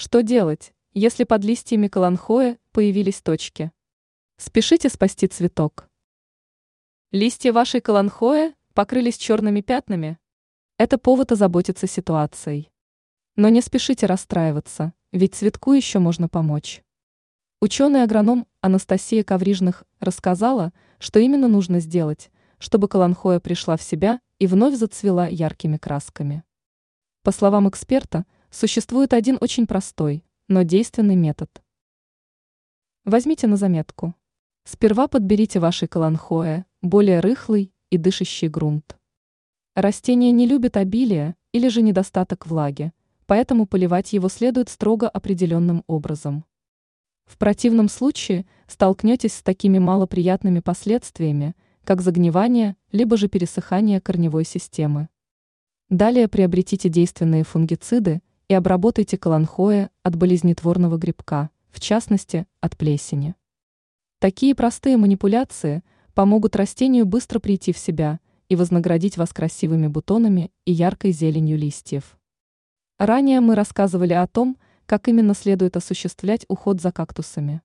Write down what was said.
Что делать, если под листьями каланхоя появились точки? Спешите спасти цветок. Листья вашей каланхоя покрылись черными пятнами? Это повод озаботиться ситуацией. Но не спешите расстраиваться, ведь цветку еще можно помочь. Ученый-агроном Анастасия Коврижных рассказала, что именно нужно сделать, чтобы каланхоя пришла в себя и вновь зацвела яркими красками. По словам эксперта, существует один очень простой, но действенный метод. Возьмите на заметку. Сперва подберите вашей каланхоэ более рыхлый и дышащий грунт. Растение не любит обилие или же недостаток влаги, поэтому поливать его следует строго определенным образом. В противном случае столкнетесь с такими малоприятными последствиями, как загнивание, либо же пересыхание корневой системы. Далее приобретите действенные фунгициды и обработайте каланхоя от болезнетворного грибка, в частности, от плесени. Такие простые манипуляции помогут растению быстро прийти в себя и вознаградить вас красивыми бутонами и яркой зеленью листьев. Ранее мы рассказывали о том, как именно следует осуществлять уход за кактусами.